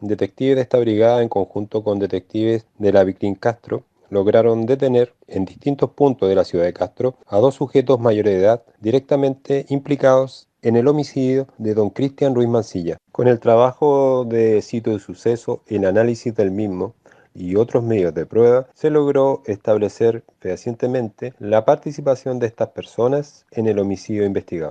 detectives de esta brigada en conjunto con detectives de la Vicrín Castro lograron detener en distintos puntos de la ciudad de Castro a dos sujetos mayores de edad directamente implicados en el homicidio de don Cristian Ruiz Mancilla. Con el trabajo de sitio de suceso, el análisis del mismo y otros medios de prueba, se logró establecer fehacientemente la participación de estas personas en el homicidio investigado.